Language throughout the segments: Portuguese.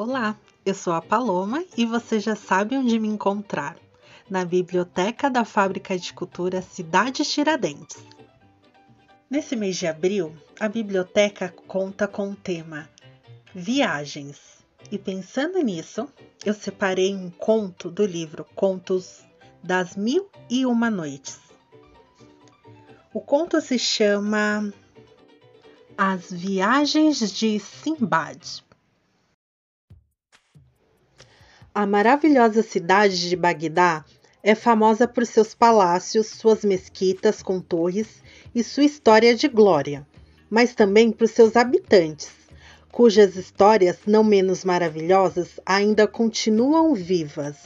Olá, eu sou a Paloma e você já sabe onde me encontrar na Biblioteca da Fábrica de Cultura Cidade Tiradentes. Nesse mês de abril, a biblioteca conta com o tema Viagens. E pensando nisso, eu separei um conto do livro Contos das Mil e Uma Noites. O conto se chama As Viagens de Simbad. A maravilhosa cidade de Bagdá é famosa por seus palácios, suas mesquitas com torres e sua história de glória, mas também por seus habitantes, cujas histórias, não menos maravilhosas, ainda continuam vivas.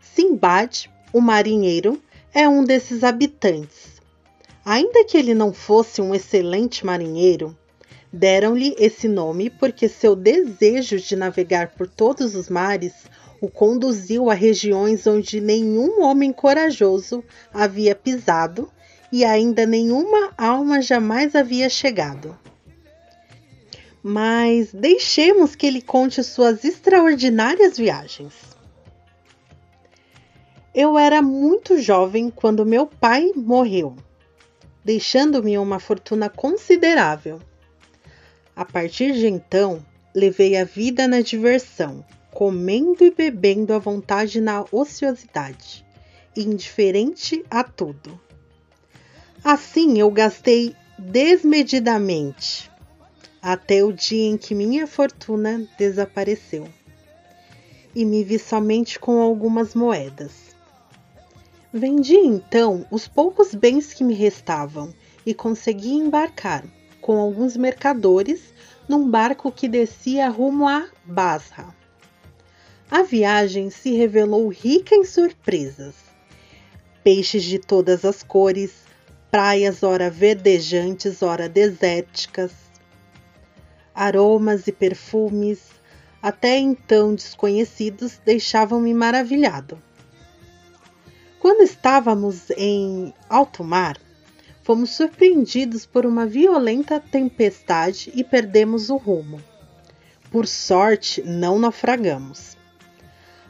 Simbad, o marinheiro, é um desses habitantes. Ainda que ele não fosse um excelente marinheiro, Deram-lhe esse nome porque seu desejo de navegar por todos os mares o conduziu a regiões onde nenhum homem corajoso havia pisado e ainda nenhuma alma jamais havia chegado. Mas deixemos que ele conte suas extraordinárias viagens. Eu era muito jovem quando meu pai morreu, deixando-me uma fortuna considerável. A partir de então, levei a vida na diversão, comendo e bebendo à vontade na ociosidade, indiferente a tudo. Assim eu gastei desmedidamente, até o dia em que minha fortuna desapareceu e me vi somente com algumas moedas. Vendi então os poucos bens que me restavam e consegui embarcar com alguns mercadores num barco que descia rumo a Basra. A viagem se revelou rica em surpresas. Peixes de todas as cores, praias ora verdejantes, ora desérticas, aromas e perfumes, até então desconhecidos, deixavam-me maravilhado. Quando estávamos em alto mar, fomos surpreendidos por uma violenta tempestade e perdemos o rumo. Por sorte, não naufragamos.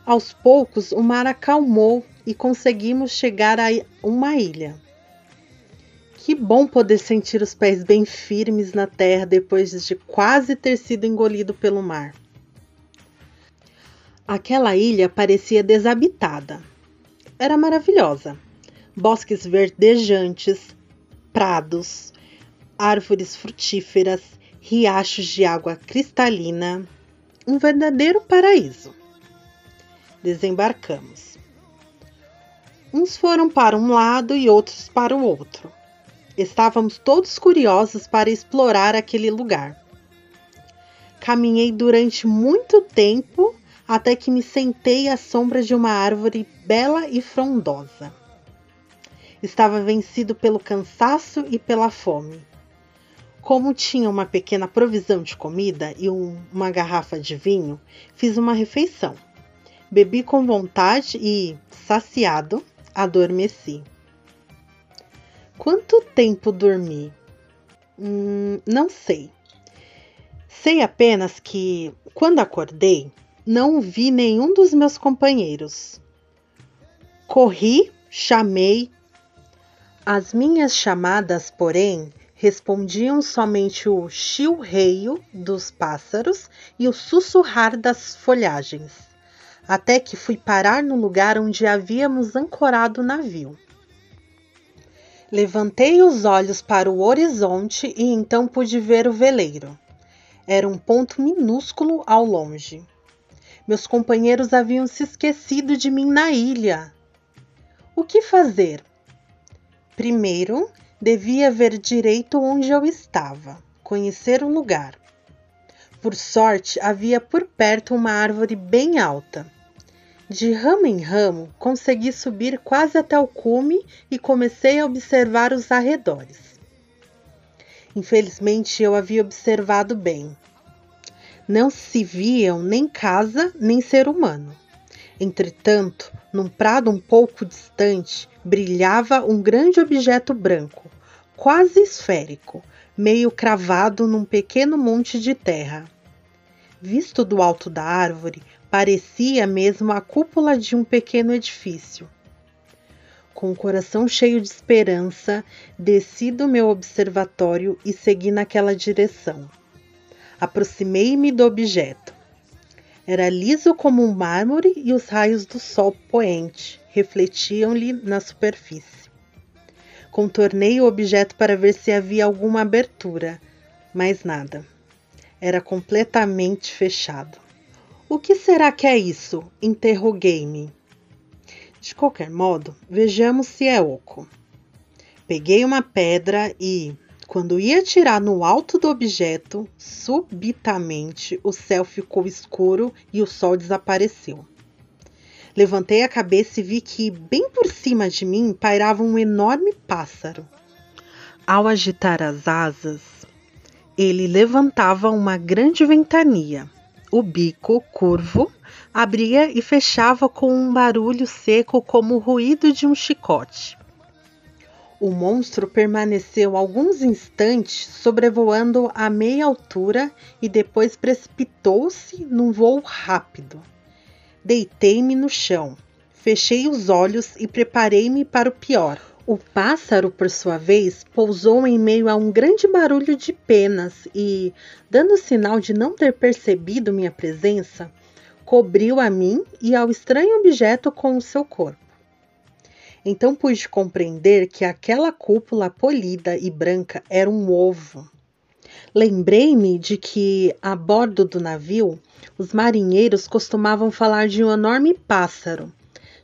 Aos poucos, o mar acalmou e conseguimos chegar a uma ilha. Que bom poder sentir os pés bem firmes na terra depois de quase ter sido engolido pelo mar. Aquela ilha parecia desabitada. Era maravilhosa. Bosques verdejantes, prados, árvores frutíferas, riachos de água cristalina, um verdadeiro paraíso. Desembarcamos. Uns foram para um lado e outros para o outro. Estávamos todos curiosos para explorar aquele lugar. Caminhei durante muito tempo até que me sentei à sombra de uma árvore bela e frondosa. Estava vencido pelo cansaço e pela fome. Como tinha uma pequena provisão de comida e um, uma garrafa de vinho, fiz uma refeição. Bebi com vontade e, saciado, adormeci. Quanto tempo dormi? Hum, não sei. Sei apenas que, quando acordei, não vi nenhum dos meus companheiros. Corri, chamei, as minhas chamadas, porém, respondiam somente o chilreio dos pássaros e o sussurrar das folhagens, até que fui parar no lugar onde havíamos ancorado o navio. Levantei os olhos para o horizonte e então pude ver o veleiro. Era um ponto minúsculo ao longe. Meus companheiros haviam se esquecido de mim na ilha. O que fazer? Primeiro, devia ver direito onde eu estava, conhecer o lugar. Por sorte, havia por perto uma árvore bem alta. De ramo em ramo, consegui subir quase até o cume e comecei a observar os arredores. Infelizmente, eu havia observado bem. Não se viam nem casa nem ser humano. Entretanto, num prado um pouco distante, brilhava um grande objeto branco, quase esférico, meio cravado num pequeno monte de terra. Visto do alto da árvore, parecia mesmo a cúpula de um pequeno edifício. Com o coração cheio de esperança, desci do meu observatório e segui naquela direção. Aproximei-me do objeto. Era liso como um mármore e os raios do sol poente refletiam-lhe na superfície. Contornei o objeto para ver se havia alguma abertura, mas nada. Era completamente fechado. O que será que é isso? Interroguei-me. De qualquer modo, vejamos se é oco. Peguei uma pedra e, quando ia tirar no alto do objeto, subitamente o céu ficou escuro e o sol desapareceu. Levantei a cabeça e vi que, bem por cima de mim, pairava um enorme pássaro. Ao agitar as asas, ele levantava uma grande ventania. O bico, curvo, abria e fechava com um barulho seco como o ruído de um chicote. O monstro permaneceu alguns instantes sobrevoando a meia altura e depois precipitou-se num voo rápido. Deitei-me no chão, fechei os olhos e preparei-me para o pior. O pássaro, por sua vez, pousou em meio a um grande barulho de penas e, dando sinal de não ter percebido minha presença, cobriu a mim e ao estranho objeto com o seu corpo. Então pude compreender que aquela cúpula polida e branca era um ovo. Lembrei-me de que, a bordo do navio, os marinheiros costumavam falar de um enorme pássaro.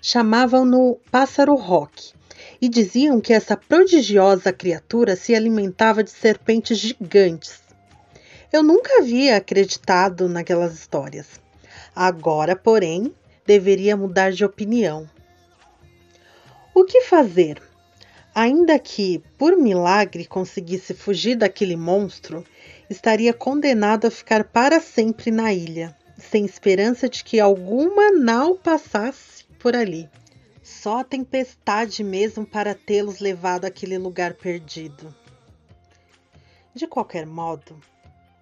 Chamavam-no pássaro roque e diziam que essa prodigiosa criatura se alimentava de serpentes gigantes. Eu nunca havia acreditado naquelas histórias. Agora, porém, deveria mudar de opinião. O que fazer? Ainda que, por milagre, conseguisse fugir daquele monstro, estaria condenado a ficar para sempre na ilha, sem esperança de que alguma nau passasse por ali. Só a tempestade mesmo para tê-los levado àquele lugar perdido. De qualquer modo,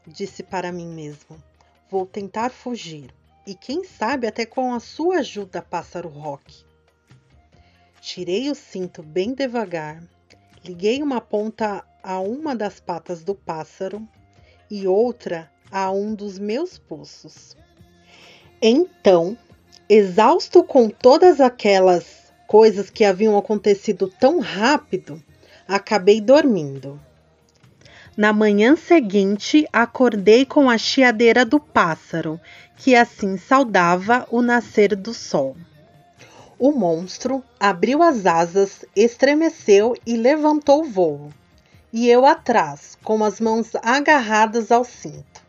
disse para mim mesmo, vou tentar fugir, e quem sabe até com a sua ajuda, pássaro rock. Tirei o cinto bem devagar, liguei uma ponta a uma das patas do pássaro e outra a um dos meus pulsos. Então, exausto com todas aquelas coisas que haviam acontecido tão rápido, acabei dormindo. Na manhã seguinte, acordei com a chiadeira do pássaro, que assim saudava o nascer do sol. O monstro abriu as asas, estremeceu e levantou o voo, e eu atrás, com as mãos agarradas ao cinto.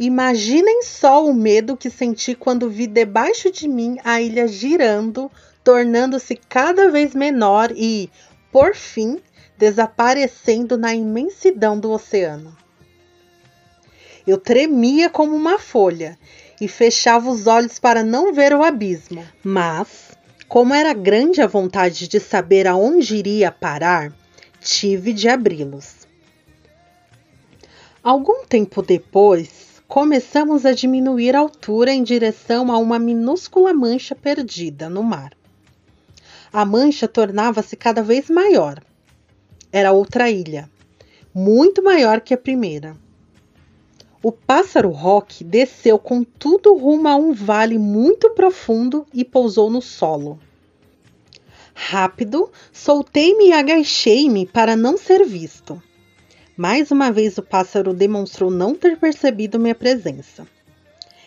Imaginem só o medo que senti quando vi debaixo de mim a ilha girando tornando-se cada vez menor e, por fim, desaparecendo na imensidão do oceano. Eu tremia como uma folha e fechava os olhos para não ver o abismo. Mas, como era grande a vontade de saber aonde iria parar, tive de abri-los. Algum tempo depois, começamos a diminuir a altura em direção a uma minúscula mancha perdida no mar a mancha tornava-se cada vez maior. Era outra ilha, muito maior que a primeira. O pássaro roque desceu com tudo rumo a um vale muito profundo e pousou no solo. Rápido, soltei-me e agachei-me para não ser visto. Mais uma vez o pássaro demonstrou não ter percebido minha presença.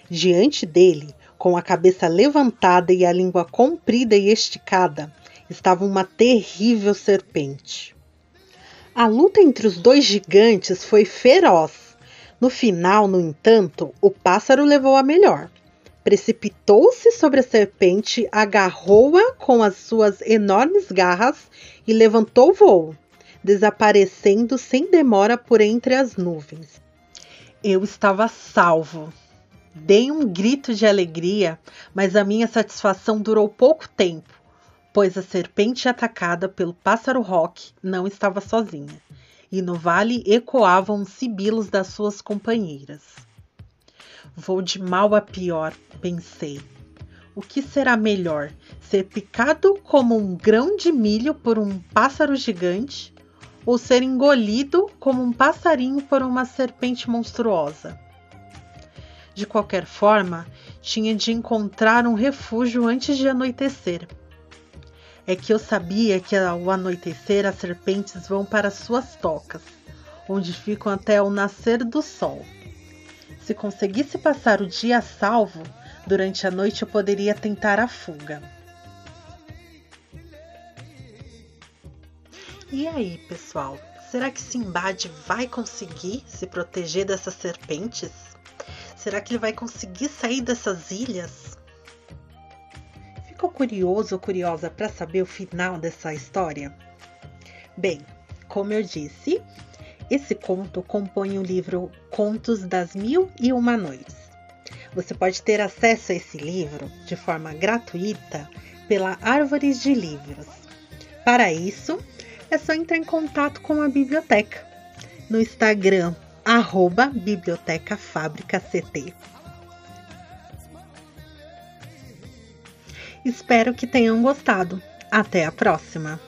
Diante dele, com a cabeça levantada e a língua comprida e esticada, estava uma terrível serpente. A luta entre os dois gigantes foi feroz. No final, no entanto, o pássaro levou a melhor. Precipitou-se sobre a serpente, agarrou-a com as suas enormes garras e levantou o voo, desaparecendo sem demora por entre as nuvens. Eu estava salvo. Dei um grito de alegria, mas a minha satisfação durou pouco tempo, pois a serpente atacada pelo pássaro roque não estava sozinha, e no vale ecoavam os sibilos das suas companheiras. Vou de mal a pior, pensei. O que será melhor? Ser picado como um grão de milho por um pássaro gigante ou ser engolido como um passarinho por uma serpente monstruosa? De qualquer forma, tinha de encontrar um refúgio antes de anoitecer. É que eu sabia que ao anoitecer as serpentes vão para suas tocas, onde ficam até o nascer do sol. Se conseguisse passar o dia a salvo, durante a noite eu poderia tentar a fuga. E aí, pessoal? Será que Simbad vai conseguir se proteger dessas serpentes? Será que ele vai conseguir sair dessas ilhas? Curioso ou curiosa para saber o final dessa história? Bem, como eu disse, esse conto compõe o livro Contos das Mil e Uma Noites. Você pode ter acesso a esse livro de forma gratuita pela Árvores de Livros. Para isso, é só entrar em contato com a biblioteca no Instagram arroba Espero que tenham gostado. Até a próxima!